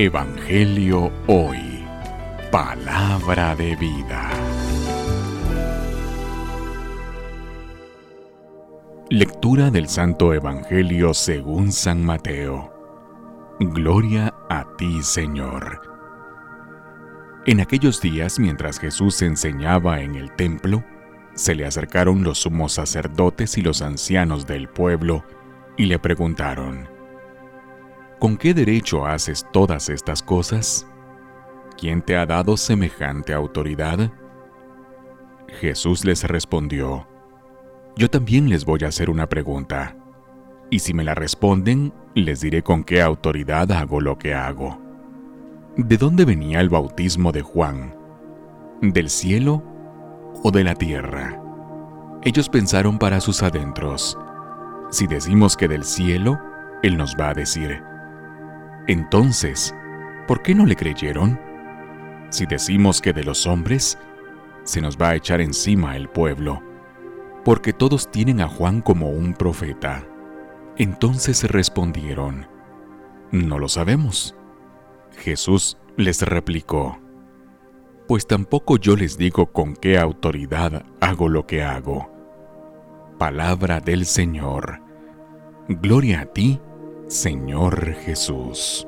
Evangelio Hoy. Palabra de vida. Lectura del Santo Evangelio según San Mateo. Gloria a ti, Señor. En aquellos días, mientras Jesús enseñaba en el templo, se le acercaron los sumos sacerdotes y los ancianos del pueblo y le preguntaron, ¿Con qué derecho haces todas estas cosas? ¿Quién te ha dado semejante autoridad? Jesús les respondió, Yo también les voy a hacer una pregunta, y si me la responden, les diré con qué autoridad hago lo que hago. ¿De dónde venía el bautismo de Juan? ¿Del cielo o de la tierra? Ellos pensaron para sus adentros, si decimos que del cielo, Él nos va a decir, entonces, ¿por qué no le creyeron? Si decimos que de los hombres, se nos va a echar encima el pueblo, porque todos tienen a Juan como un profeta. Entonces respondieron, no lo sabemos. Jesús les replicó, pues tampoco yo les digo con qué autoridad hago lo que hago. Palabra del Señor. Gloria a ti, Señor Jesús.